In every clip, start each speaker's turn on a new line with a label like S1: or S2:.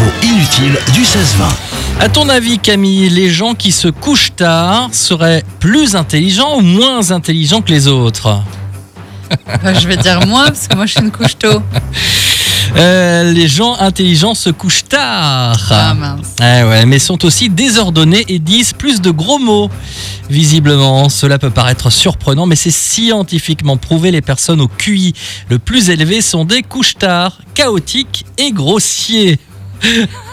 S1: L'info inutile du 16-20.
S2: À ton avis, Camille, les gens qui se couchent tard seraient plus intelligents ou moins intelligents que les autres?
S3: Bah, je vais dire moi, parce que moi je suis une couche tôt.
S2: Euh, Les gens intelligents se couchent tard.
S3: Ah mince.
S2: Eh ouais, mais sont aussi désordonnés et disent plus de gros mots. Visiblement, cela peut paraître surprenant, mais c'est scientifiquement prouvé. Les personnes au QI le plus élevé sont des couches-tard, chaotiques et grossiers.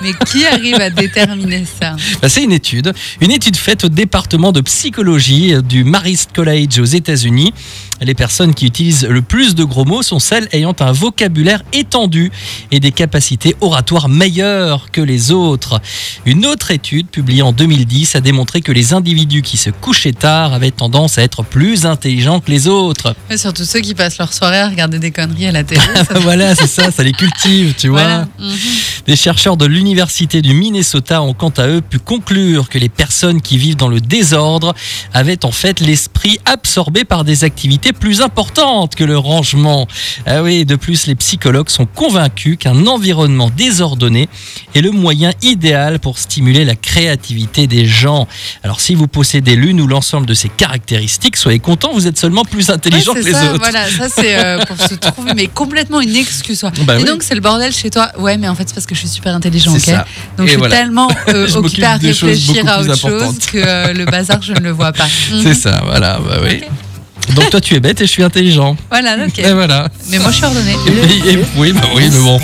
S3: Mais qui arrive à déterminer ça
S2: Bah, c'est une étude, une étude faite au département de psychologie du Marist College aux États-Unis. Les personnes qui utilisent le plus de gros mots sont celles ayant un vocabulaire étendu et des capacités oratoires meilleures que les autres. Une autre étude publiée en 2010 a démontré que les individus qui se couchaient tard avaient tendance à être plus intelligents que les autres.
S3: Ouais, Surtout ceux qui passent leur soirée à regarder des conneries à la télé. ça-
S2: voilà, c'est ça, ça les cultive, tu vois.
S3: voilà. Mhm.
S2: Des chercheurs de l'Université du Minnesota ont quant à eux pu conclure que les personnes qui vivent dans le désordre avaient en fait l'esprit absorbé par des activités plus importantes que le rangement. Ah oui, de plus, les psychologues sont convaincus qu'un environnement désordonné est le moyen idéal pour stimuler la créativité des gens. Alors si vous possédez l'une ou l'ensemble de ces caractéristiques, soyez content, vous êtes seulement plus intelligent que les
S3: ça,
S2: autres.
S3: voilà, ça c'est euh, pour se trouver, mais complètement une excuse.
S2: Bah
S3: et
S2: oui.
S3: donc c'est le bordel chez toi. Ouais, mais en fait c'est parce que je suis super intelligent, ok
S2: ça.
S3: Donc
S2: Et
S3: je suis
S2: voilà.
S3: tellement euh, occupée à réfléchir à autre chose que euh, le bazar, je ne le vois pas.
S2: C'est ça, voilà, bah oui. Donc toi tu es bête et je suis intelligent.
S3: Voilà, ok.
S2: Et voilà.
S3: Mais moi je suis ordonnée.
S2: Et- et- oui, bah oui, mais bon.